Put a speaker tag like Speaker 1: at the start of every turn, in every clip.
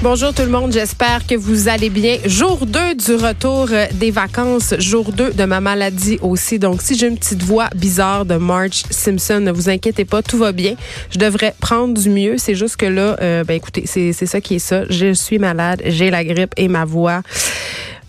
Speaker 1: Bonjour tout le monde, j'espère que vous allez bien. Jour 2 du retour euh, des vacances, jour 2 de ma maladie aussi. Donc si j'ai une petite voix bizarre de Marge Simpson, ne vous inquiétez pas, tout va bien. Je devrais prendre du mieux, c'est juste que là, euh, ben écoutez, c'est ça qui est ça. Je suis malade, j'ai la grippe et ma voix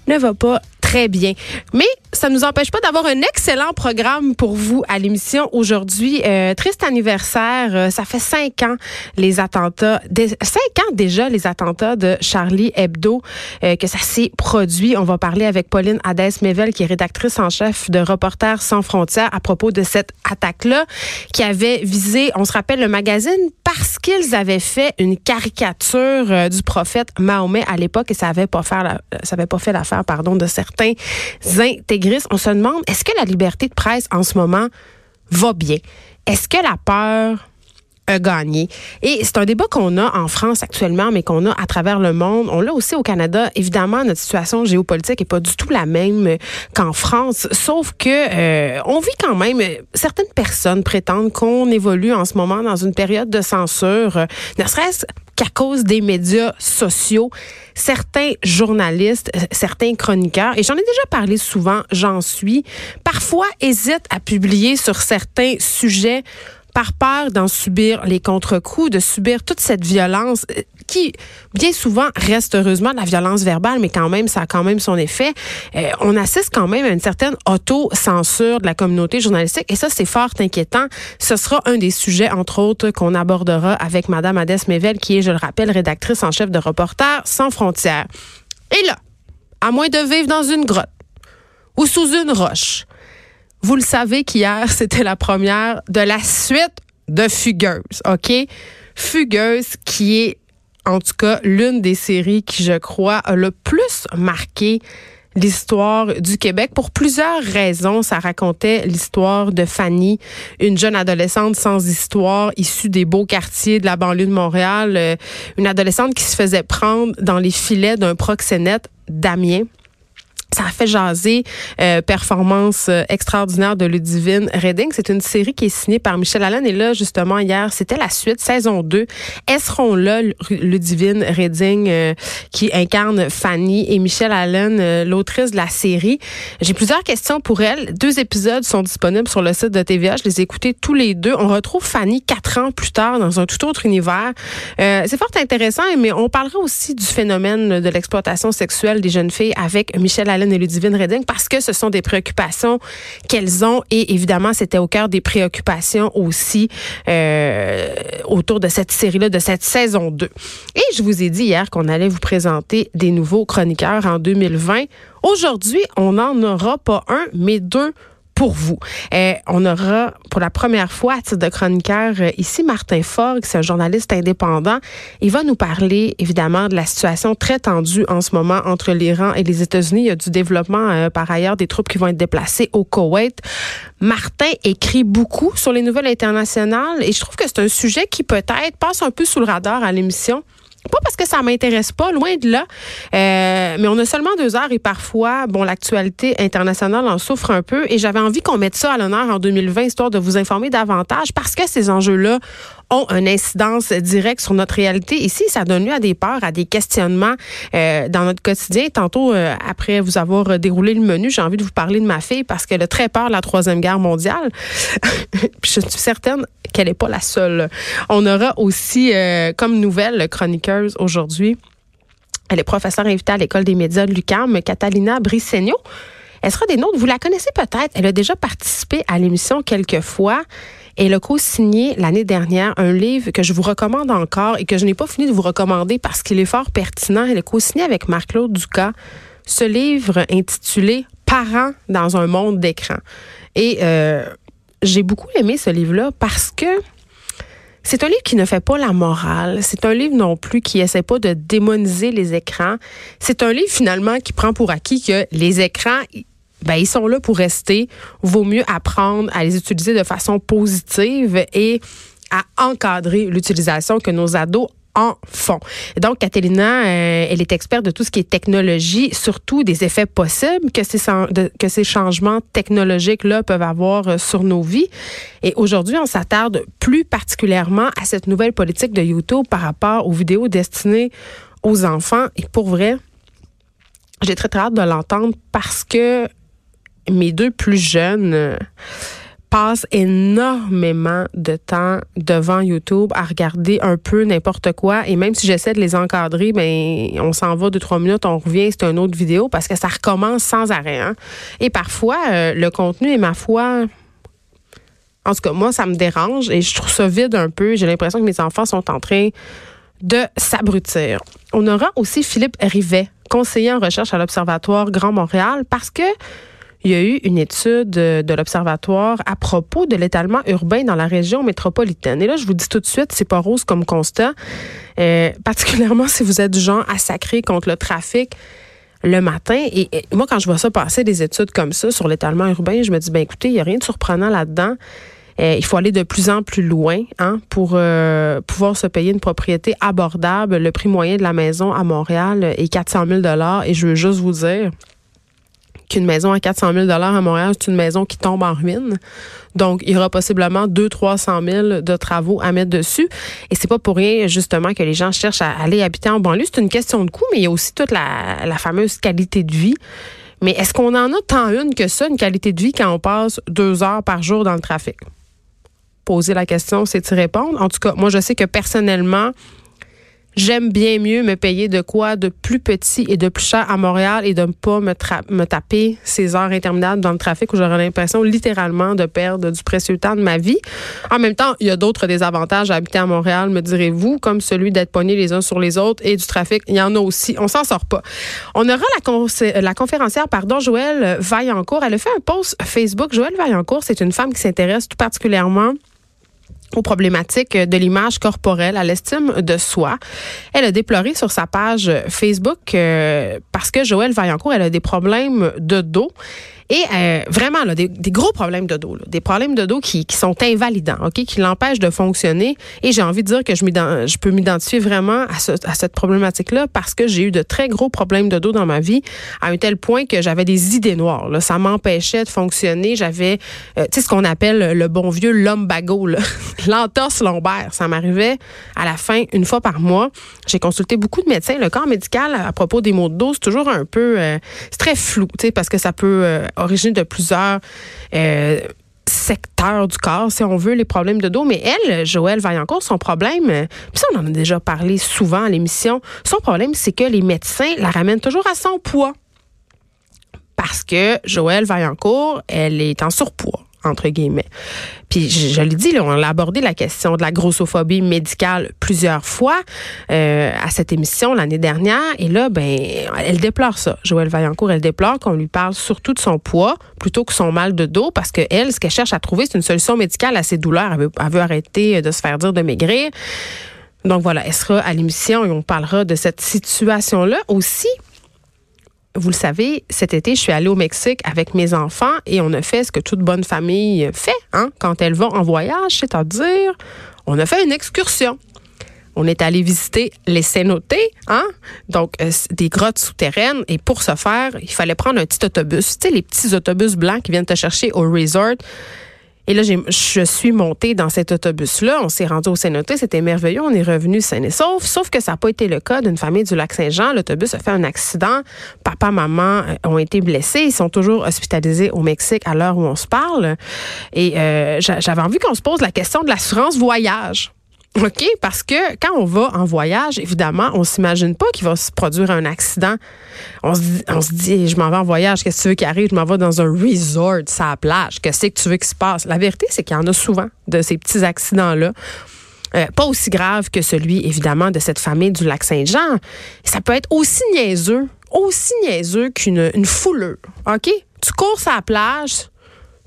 Speaker 1: ne va pas très bien. Mais ça ne nous empêche pas d'avoir un excellent programme pour vous à l'émission aujourd'hui. Euh, triste anniversaire, euh, ça fait cinq ans les attentats, cinq ans déjà les attentats de Charlie Hebdo euh, que ça s'est produit. On va parler avec Pauline Hadès-Mével qui est rédactrice en chef de Reporters sans frontières à propos de cette attaque-là qui avait visé, on se rappelle le magazine parce qu'ils avaient fait une caricature du prophète Mahomet à l'époque et ça avait pas la, ça avait pas fait l'affaire pardon de certains intégristes. On se demande, est-ce que la liberté de presse en ce moment va bien? Est-ce que la peur a gagné? Et c'est un débat qu'on a en France actuellement, mais qu'on a à travers le monde. On l'a aussi au Canada. Évidemment, notre situation géopolitique est pas du tout la même qu'en France, sauf que euh, on vit quand même. Certaines personnes prétendent qu'on évolue en ce moment dans une période de censure, ne serait-ce qu'à cause des médias sociaux, certains journalistes, euh, certains chroniqueurs, et j'en ai déjà parlé souvent, j'en suis, parfois hésitent à publier sur certains sujets par peur d'en subir les contre-coups, de subir toute cette violence euh, qui, bien souvent, reste heureusement de la violence verbale, mais quand même, ça a quand même son effet. Euh, on assiste quand même à une certaine auto-censure de la communauté journalistique, et ça, c'est fort inquiétant. Ce sera un des sujets, entre autres, qu'on abordera avec Madame Adès Mével, qui est, je le rappelle, rédactrice en chef de Reporters sans frontières. Et là, à moins de vivre dans une grotte ou sous une roche, vous le savez qu'hier, c'était la première de la suite de Fugueuse, OK? Fugueuse qui est, en tout cas, l'une des séries qui, je crois, a le plus marqué l'histoire du Québec pour plusieurs raisons. Ça racontait l'histoire de Fanny, une jeune adolescente sans histoire, issue des beaux quartiers de la banlieue de Montréal, euh, une adolescente qui se faisait prendre dans les filets d'un proxénète, Damien. Ça a fait jaser euh, performance euh, extraordinaire de Ludivine Redding. C'est une série qui est signée par Michel Allen et là justement hier, c'était la suite saison 2. Elles seront là Ludivine Redding euh, qui incarne Fanny et Michel Allen l'autrice de la série. J'ai plusieurs questions pour elle. Deux épisodes sont disponibles sur le site de TVA, je les ai écoutés tous les deux. On retrouve Fanny quatre ans plus tard dans un tout autre univers. c'est fort intéressant mais on parlera aussi du phénomène de l'exploitation sexuelle des jeunes filles avec Michel Allen et Ludivine Redding parce que ce sont des préoccupations qu'elles ont et évidemment c'était au cœur des préoccupations aussi euh, autour de cette série-là, de cette saison 2. Et je vous ai dit hier qu'on allait vous présenter des nouveaux chroniqueurs en 2020. Aujourd'hui, on n'en aura pas un, mais deux pour vous. Euh, on aura pour la première fois à titre de chroniqueur euh, ici Martin Forg, c'est un journaliste indépendant. Il va nous parler évidemment de la situation très tendue en ce moment entre l'Iran et les États-Unis. Il y a du développement euh, par ailleurs des troupes qui vont être déplacées au Koweït. Martin écrit beaucoup sur les nouvelles internationales et je trouve que c'est un sujet qui peut-être passe un peu sous le radar à l'émission. Pas parce que ça m'intéresse pas, loin de là. Euh, mais on a seulement deux heures et parfois, bon, l'actualité internationale en souffre un peu. Et j'avais envie qu'on mette ça à l'honneur en 2020, histoire de vous informer davantage, parce que ces enjeux-là ont une incidence directe sur notre réalité. Ici, ça donne lieu à des peurs, à des questionnements euh, dans notre quotidien. Tantôt, euh, après vous avoir déroulé le menu, j'ai envie de vous parler de ma fille parce qu'elle a très peur de la Troisième Guerre mondiale. je suis certaine qu'elle n'est pas la seule. On aura aussi, comme nouvelle aujourd'hui, elle est professeure invitée à l'École des médias de l'UQAM, Catalina Brissegno. Elle sera des nôtres. Vous la connaissez peut-être. Elle a déjà participé à l'émission quelques fois. Elle a co-signé l'année dernière un livre que je vous recommande encore et que je n'ai pas fini de vous recommander parce qu'il est fort pertinent. Elle a co-signé avec Marc-Claude Ducas ce livre intitulé Parents dans un monde d'écran. Et euh, j'ai beaucoup aimé ce livre-là parce que c'est un livre qui ne fait pas la morale. C'est un livre non plus qui essaie pas de démoniser les écrans. C'est un livre finalement qui prend pour acquis que les écrans, ben, ils sont là pour rester. Vaut mieux apprendre à les utiliser de façon positive et à encadrer l'utilisation que nos ados en font. donc, Catalina, euh, elle est experte de tout ce qui est technologie, surtout des effets possibles que ces, que ces changements technologiques-là peuvent avoir euh, sur nos vies. Et aujourd'hui, on s'attarde plus particulièrement à cette nouvelle politique de YouTube par rapport aux vidéos destinées aux enfants. Et pour vrai, j'ai très très hâte de l'entendre parce que mes deux plus jeunes passent énormément de temps devant YouTube à regarder un peu n'importe quoi. Et même si j'essaie de les encadrer ben on s'en va deux trois minutes on revient c'est une autre vidéo parce que ça recommence sans arrêt hein. et parfois euh, le contenu est ma foi. En tout cas moi ça me dérange et je trouve ça vide un peu. J'ai l'impression que mes enfants sont en train de s'abrutir. On aura aussi Philippe Rivet conseiller en recherche à l'Observatoire Grand Montréal parce que il y a eu une étude de l'Observatoire à propos de l'étalement urbain dans la région métropolitaine. Et là, je vous dis tout de suite, c'est pas rose comme constat, euh, particulièrement si vous êtes du genre à sacrer contre le trafic le matin. Et, moi, quand je vois ça passer, des études comme ça sur l'étalement urbain, je me dis, ben écoutez, il n'y a rien de surprenant là-dedans. Euh, il faut aller de plus en plus loin hein, pour euh, pouvoir se payer une propriété abordable. Le prix moyen de la maison à Montréal est 400 000 Et je veux juste vous dire, qu'une maison à 400 000 à Montréal, c'est une maison qui tombe en ruine. Donc, il y aura possiblement 200-300 000 de travaux à mettre dessus. Et c'est pas pour rien, justement, que les gens cherchent à aller habiter en banlieue. C'est une question de coût, mais il y a aussi toute la, fameuse qualité de vie. Mais est-ce qu'on en a tant une que ça, une qualité de vie, quand on passe deux heures par jour dans le trafic? Poser la question, c'est y répondre. En tout cas, moi, je sais que personnellement, j'aime bien mieux me payer de quoi de plus petit et de plus cher à Montréal et de ne pas me, taper ces heures interminables dans le trafic où j'aurais l'impression littéralement de perdre du précieux temps de ma vie. En même temps, il y a d'autres désavantages à habiter à Montréal, me direz-vous, comme celui d'être pogné les uns sur les autres et du trafic. Il y en a aussi. On s'en sort pas. On aura la, la conférencière, pardon, Joëlle Vaillancourt. Elle a fait un post Facebook. Joëlle Vaillancourt, c'est une femme qui s'intéresse tout particulièrement aux problématiques de l'image corporelle, à l'estime de soi. Elle a déploré sur sa page Facebook euh, parce que Joëlle Vaillancourt, elle a des problèmes de dos et euh, vraiment, là, des, des, gros problèmes de dos, là, des problèmes de dos qui, qui sont invalidants, ok, qui l'empêchent de fonctionner. Et j'ai envie de dire que je, je peux m'identifier vraiment à, ce, à cette problématique-là parce que j'ai eu de très gros problèmes de dos dans ma vie, à un tel point que j'avais des idées noires. Là. Ça m'empêchait de fonctionner. J'avais, euh, tu sais, ce qu'on appelle le bon vieux lumbago, l'entorse lombaire. Ça m'arrivait à la fin une fois par mois. J'ai consulté beaucoup de médecins. Le corps médical à propos des maux de dos, c'est toujours un peu, euh, c'est très flou, tu sais, parce que ça peut euh, origine de plusieurs euh, secteurs du corps, si on veut, les problèmes de dos. Mais elle, Joëlle Vaillancourt, son problème, puis ça, on en a déjà parlé souvent à l'émission, son problème, c'est que les médecins la ramènent toujours à son poids. Parce que Joëlle Vaillancourt, elle est en surpoids entre guillemets. Puis je, je l'ai dit, là, on a abordé la question de la grossophobie médicale plusieurs fois euh, à cette émission l'année dernière. Et là, ben, elle déplore ça. Joëlle Vaillancourt, elle déplore qu'on lui parle surtout de son poids plutôt que son mal de dos parce que elle, ce qu'elle cherche à trouver, c'est une solution médicale à ses douleurs. Elle veut, elle veut arrêter de se faire dire de maigrir. Donc voilà, elle sera à l'émission et on parlera de cette situation-là aussi vous le savez, cet été, je suis allée au Mexique avec mes enfants et on a fait ce que toute bonne famille fait hein, quand elle va en voyage, c'est-à-dire on a fait une excursion. On est allé visiter les cénotes, hein? donc euh, des grottes souterraines. Et pour ce faire, il fallait prendre un petit autobus. Tu sais, les petits autobus blancs qui viennent te chercher au resort. Et là, je suis montée dans cet autobus-là. On s'est rendu au Saint-Noté. C'était merveilleux. On est revenu sain et sauf. Sauf que ça n'a pas été le cas d'une famille du Lac-Saint-Jean. L'autobus a fait un accident. Papa, maman euh, ont été blessés. Ils sont toujours hospitalisés au Mexique à l'heure où on se parle. Et euh, j'avais envie qu'on se pose la question de l'assurance voyage. OK? Parce que quand on va en voyage, évidemment, on s'imagine pas qu'il va se produire un accident. On se dit, je m'en vais en voyage, qu'est-ce que tu veux qui arrive? Je m'en vais dans un resort, sa plage. Qu'est-ce que tu veux qu'il se passe? La vérité, c'est qu'il y en a souvent de ces petits accidents-là. Euh, pas aussi grave que celui, évidemment, de cette famille du lac Saint-Jean. Ça peut être aussi niaiseux, aussi niaiseux qu'une une fouleux. OK? Tu cours à la plage,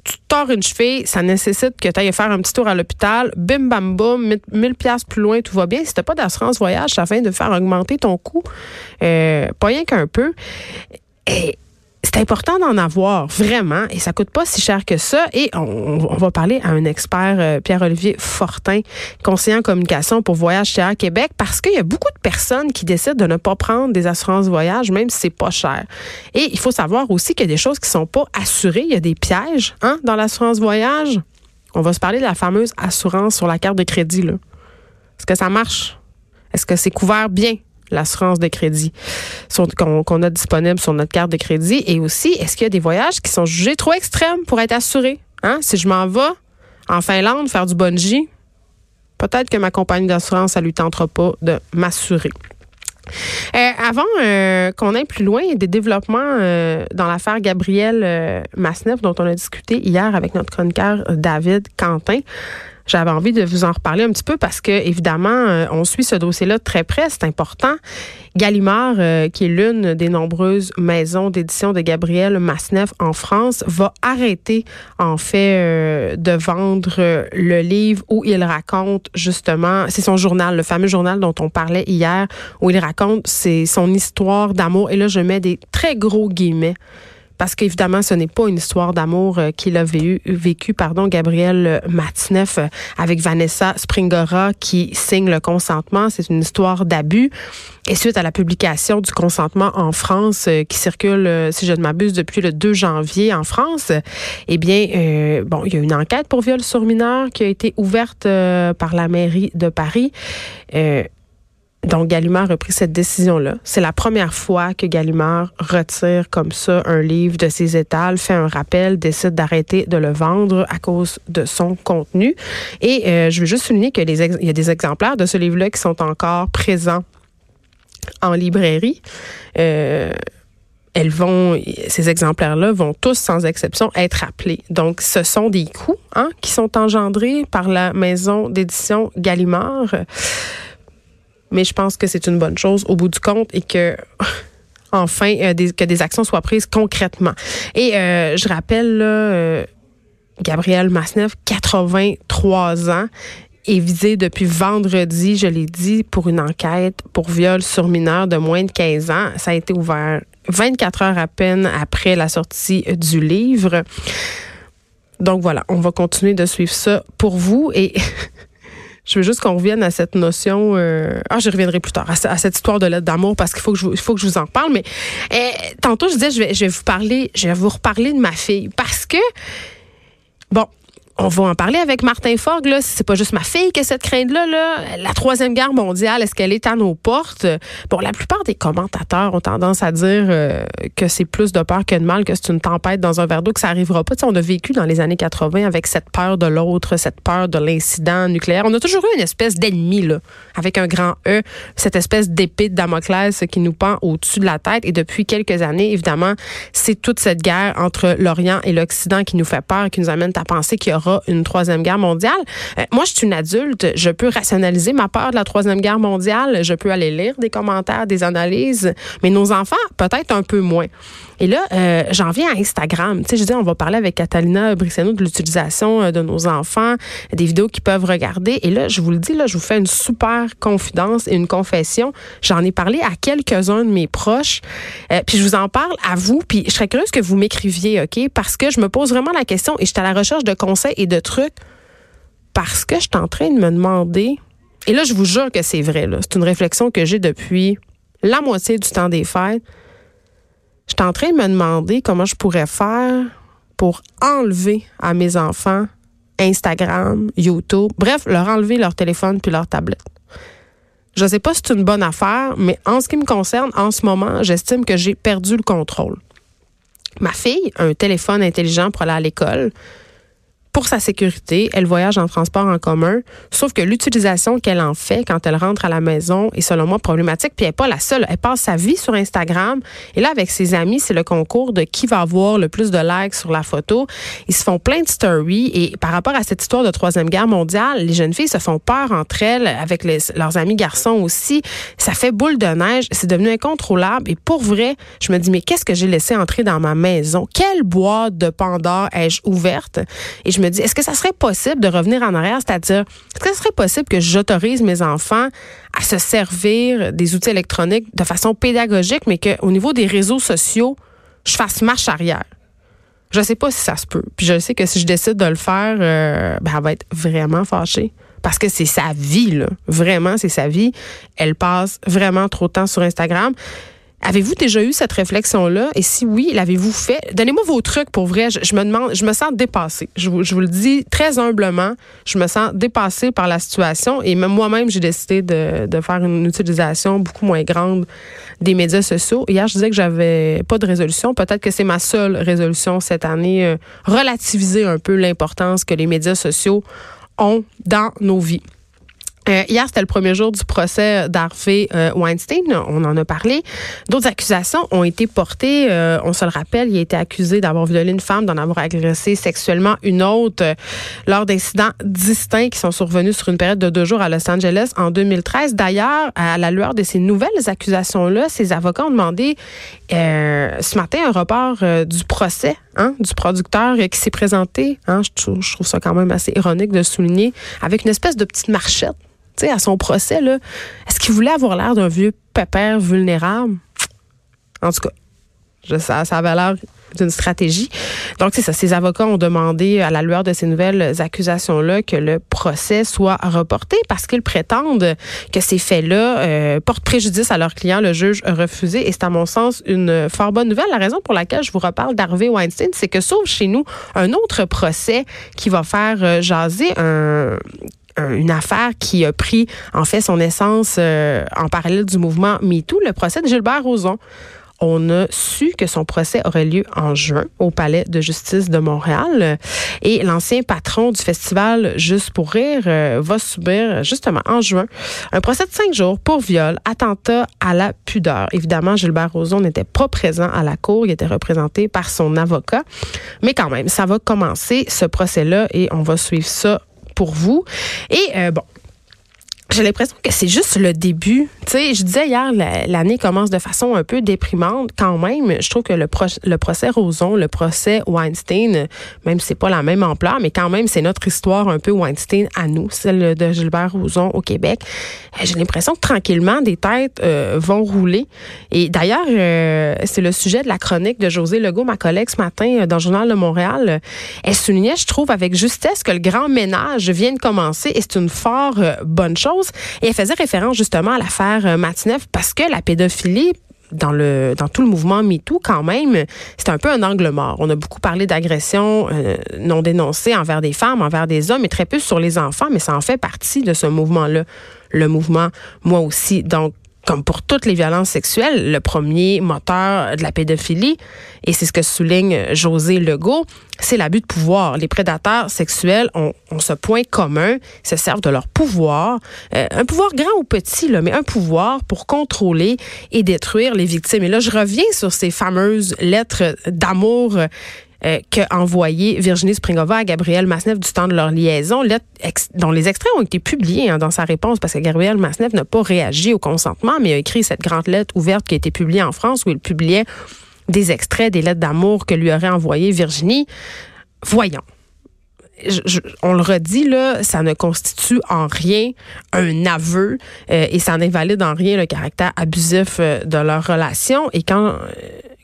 Speaker 1: tu tords une cheville, ça nécessite que tu ailles faire un petit tour à l'hôpital, bim bam boum, 1000 pièces plus loin, tout va bien. Si t'as pas d'assurance voyage, ça fait de faire augmenter ton coût, euh, pas rien qu'un peu. C'est important d'en avoir vraiment et ça coûte pas si cher que ça. Et on, va parler à un expert, euh, Pierre-Olivier Fortin, conseiller en communication pour Voyage chez Québec, parce qu'il y a beaucoup de personnes qui décident de ne pas prendre des assurances voyage, même si c'est pas cher. Et il faut savoir aussi qu'il y a des choses qui sont pas assurées. Il y a des pièges hein, dans l'assurance voyage. On va se parler de la fameuse assurance sur la carte de crédit. Est-ce que ça marche? Est-ce que c'est couvert bien? L'assurance de crédit qu'on a disponible sur notre carte de crédit? Et aussi, est-ce qu'il y a des voyages qui sont jugés trop extrêmes pour être assurés? Hein? Si je m'en vais en Finlande faire du bungee, peut-être que ma compagnie d'assurance, ça lui tentera pas de m'assurer. Euh, avant euh, qu'on aille plus loin, des développements euh, dans l'affaire Gabriel Masneff dont on a discuté hier avec notre chroniqueur David Quentin. J'avais envie de vous en reparler un petit peu parce que, évidemment, euh, on suit ce dossier-là très près, c'est important. Gallimard, euh, qui est l'une des nombreuses maisons d'édition de Gabriel Masneff en France, va arrêter, en fait, euh, de vendre le livre où il raconte justement, c'est son journal, le fameux journal dont on parlait hier, où il raconte son histoire d'amour. Et là, je mets des très gros guillemets parce qu'évidemment, ce n'est pas une histoire d'amour euh, qu'il a vécu, pardon, Gabriel Matineff euh, avec Vanessa Springora qui signe le consentement. C'est une histoire d'abus. Et suite à la publication du consentement en France, euh, qui circule, si je ne m'abuse, depuis le 2 janvier en France, eh bien, bon, il y a une enquête pour viol sur mineur qui a été ouverte par la mairie de Paris. Donc, Gallimard a pris cette décision-là. C'est la première fois que Gallimard retire comme ça un livre de ses étals, fait un rappel, décide d'arrêter de le vendre à cause de son contenu. Et euh, je veux juste souligner qu'il y a des exemplaires de ce livre-là qui sont encore présents en librairie. Euh, elles vont, ces exemplaires-là vont tous, sans exception, être appelés. Donc, ce sont des coûts hein, qui sont engendrés par la maison d'édition Gallimard mais je pense que c'est une bonne chose au bout du compte et que enfin euh, que des actions soient prises concrètement. Et euh, je rappelle là, euh, Gabriel Masneff, 83 ans est visé depuis vendredi, je l'ai dit, pour une enquête pour viol sur mineur de moins de 15 ans. Ça a été ouvert 24 heures à peine après la sortie du livre. Donc voilà, on va continuer de suivre ça pour vous et Je veux juste qu'on revienne à cette notion. Euh, ah, je reviendrai plus tard à, cette histoire de lettre d'amour parce qu'il faut que je, faut que je vous en parle. Mais eh, tantôt, je disais, je vais, je vais vous parler, je vais vous reparler de ma fille parce que bon, on va en parler avec Martin Fogg. Là. C'est pas juste ma fille qui a cette crainte-là. Là. La troisième guerre mondiale, est-ce qu'elle est à nos portes? Bon, la plupart des commentateurs ont tendance à dire euh, que c'est plus de peur que de mal, que c'est une tempête dans un verre d'eau, que ça arrivera pas. on a vécu dans les années 80 avec cette peur de l'autre, cette peur de l'incident nucléaire. On a toujours eu une espèce d'ennemi, là, avec un grand E, cette espèce d'épée de Damoclès qui nous pend au-dessus de la tête. Et depuis quelques années, évidemment, c'est toute cette guerre entre l'Orient et l'Occident qui nous fait peur, qui nous amène à penser qu'il y aura une troisième guerre mondiale. Euh, moi, je suis une adulte, je peux rationaliser ma peur de la troisième guerre mondiale, je peux aller lire des commentaires, des analyses, mais nos enfants, peut-être un peu moins. Et là, euh, j'en viens à Instagram. Tu sais, je dis, on va parler avec Catalina Brisseno de l'utilisation euh, de nos enfants, des vidéos qu'ils peuvent regarder. Et là, je vous le dis, là, je vous fais une super confidence et une confession. J'en ai parlé à quelques-uns de mes proches. puis je vous en parle à vous. Puis je serais curieuse que vous m'écriviez, OK? Parce que je me pose vraiment la question et je suis à la recherche de conseils et de trucs parce que je suis en train de me demander, et là, je vous jure que c'est vrai, c'est une réflexion que j'ai depuis la moitié du temps des fêtes. Je suis en train de me demander comment je pourrais faire pour enlever à mes enfants Instagram, YouTube, bref, leur enlever leur téléphone puis leur tablette. Je ne sais pas si c'est une bonne affaire, mais en ce qui me concerne, en ce moment, j'estime que j'ai perdu le contrôle. Ma fille a un téléphone intelligent pour aller à l'école pour sa sécurité, elle voyage en transport en commun, sauf que l'utilisation qu'elle en fait quand elle rentre à la maison est selon moi problématique, puis elle n'est pas la seule. Elle passe sa vie sur Instagram, et là, avec ses amis, c'est le concours de qui va avoir le plus de likes sur la photo. Ils se font plein de stories, et par rapport à cette histoire de Troisième Guerre mondiale, les jeunes filles se font peur entre elles, avec leurs amis garçons aussi. Ça fait boule de neige, c'est devenu incontrôlable, et pour vrai, je me dis, mais qu'est-ce que j'ai laissé entrer dans ma maison? Quelle boîte de Pandore ai-je ouverte? Et je me dis, est-ce que ça serait possible de revenir en arrière, c'est-à-dire, est-ce que ça serait possible que j'autorise mes enfants à se servir des outils électroniques de façon pédagogique, mais qu'au niveau des réseaux sociaux, je fasse marche arrière? Je ne sais pas si ça se peut. Puis je sais que si je décide de le faire, euh, ben, elle va être vraiment fâchée. Parce que c'est sa vie, là. Vraiment, c'est sa vie. Elle passe vraiment trop de temps sur Instagram. Avez-vous déjà eu cette réflexion-là? Et si oui, l'avez-vous fait? Donnez-moi vos trucs pour vrai. Je, me demande, je me sens dépassée. Je vous, le dis très humblement. Je me sens dépassée par la situation et même moi-même, j'ai décidé de, de, faire une utilisation beaucoup moins grande des médias sociaux. Hier, je disais que j'avais pas de résolution. Peut-être que c'est ma seule résolution cette année. Euh, relativiser un peu l'importance que les médias sociaux ont dans nos vies. Euh, hier, c'était le premier jour du procès d'Harvey euh, Weinstein. On en a parlé. D'autres accusations ont été portées. Euh, on se le rappelle, il a été accusé d'avoir violé une femme, d'en avoir agressé sexuellement une autre lors d'incidents distincts qui sont survenus sur une période de deux jours à Los Angeles en 2013. D'ailleurs, à la lueur de ces nouvelles accusations-là, ses avocats ont demandé ce matin un report du procès hein, du producteur qui s'est présenté. Hein, je, trouve, ça quand même assez ironique de souligner, avec une espèce de petite marchette tu sais, à son procès, est-ce qu'il voulait avoir l'air d'un vieux pépère vulnérable? En tout cas, ça avait l'air d'une stratégie. Donc, c'est ça. Ses avocats ont demandé, à la lueur de ces nouvelles accusations-là, que le procès soit reporté parce qu'ils prétendent que ces faits-là euh, portent préjudice à leurs clients. Le juge a refusé et c'est à mon sens une fort bonne nouvelle. La raison pour laquelle je vous reparle d'Harvey Weinstein, c'est que sauf chez nous un autre procès qui va faire euh, jaser un une affaire qui a pris en fait son essence euh, en parallèle du mouvement MeToo, le procès de Gilbert Rozon. On a su que son procès aurait lieu en juin au Palais de justice de Montréal. Et l'ancien patron du festival Juste pour rire euh, va subir justement en juin un procès de cinq jours pour viol, attentat à la pudeur. Évidemment, Gilbert Rozon n'était pas présent à la cour. Il était représenté par son avocat. Mais quand même, ça va commencer ce procès-là et on va suivre ça pour vous. Et euh, bon, j'ai l'impression que c'est juste le début. Tu sais, je disais hier, l'année commence de façon un peu déprimante quand même. Je trouve que le, le procès Roson, le procès Weinstein, même si c'est pas la même ampleur, mais quand même, c'est notre histoire un peu Weinstein à nous, celle de Gilbert Rozon au Québec. Euh, j'ai l'impression que tranquillement, des têtes euh, vont rouler. Et d'ailleurs, euh, c'est le sujet de la chronique de José Legault, ma collègue ce matin dans le Journal de Montréal. Elle soulignait, je trouve, avec justesse que le grand ménage vient de commencer et c'est une fort bonne chose. Et elle faisait référence justement à l'affaire euh, Matineff parce que la pédophilie dans tout le mouvement MeToo quand même, c'est un peu un angle mort. On a beaucoup parlé d'agressions euh, non dénoncées envers des femmes, envers des hommes, et très peu sur les enfants, mais ça en fait partie de ce mouvement-là. Le mouvement, moi aussi. Donc, comme pour toutes les violences sexuelles, le premier moteur de la pédophilie, et c'est ce que souligne José Legault, c'est l'abus de pouvoir. Les prédateurs sexuels ont, ce point commun, se servent de leur pouvoir, euh, un pouvoir grand ou petit, là, mais un pouvoir pour contrôler et détruire les victimes. Et là, je reviens sur ces fameuses lettres d'amour euh, qu'a envoyé Virginie Springova à Gabriel Masneff du temps de leur liaison, dont les extraits ont été publiés hein, dans sa réponse parce que Gabriel Masneff n'a pas réagi au consentement, mais a écrit cette grande lettre ouverte qui a été publiée en France où il publiait des extraits des lettres d'amour que lui aurait envoyées Virginie. Voyons. on le redit là, ça ne constitue en rien un aveu euh, et ça n'invalide en rien le caractère abusif euh, de leur relation. Et quand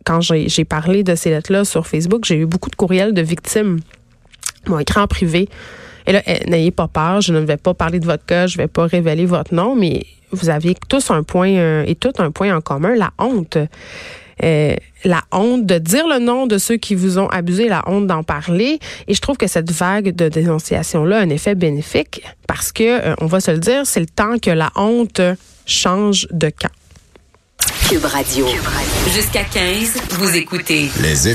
Speaker 1: quand j'ai parlé de ces lettres-là sur Facebook, j'ai eu beaucoup de courriels de victimes mon écran privé. Et là, eh, n'ayez pas peur, je ne vais pas parler de votre cas, je ne vais pas révéler votre nom, mais vous aviez tous un point euh, et tout un point en commun, la honte. Euh, la honte de dire le nom de ceux qui vous ont abusé, la honte d'en parler. Et je trouve que cette vague de dénonciation-là a un effet bénéfique parce que, euh, on va se le dire, c'est le temps que la honte change de camp.
Speaker 2: Cube Radio. Jusqu'à 15, vous écoutez. Les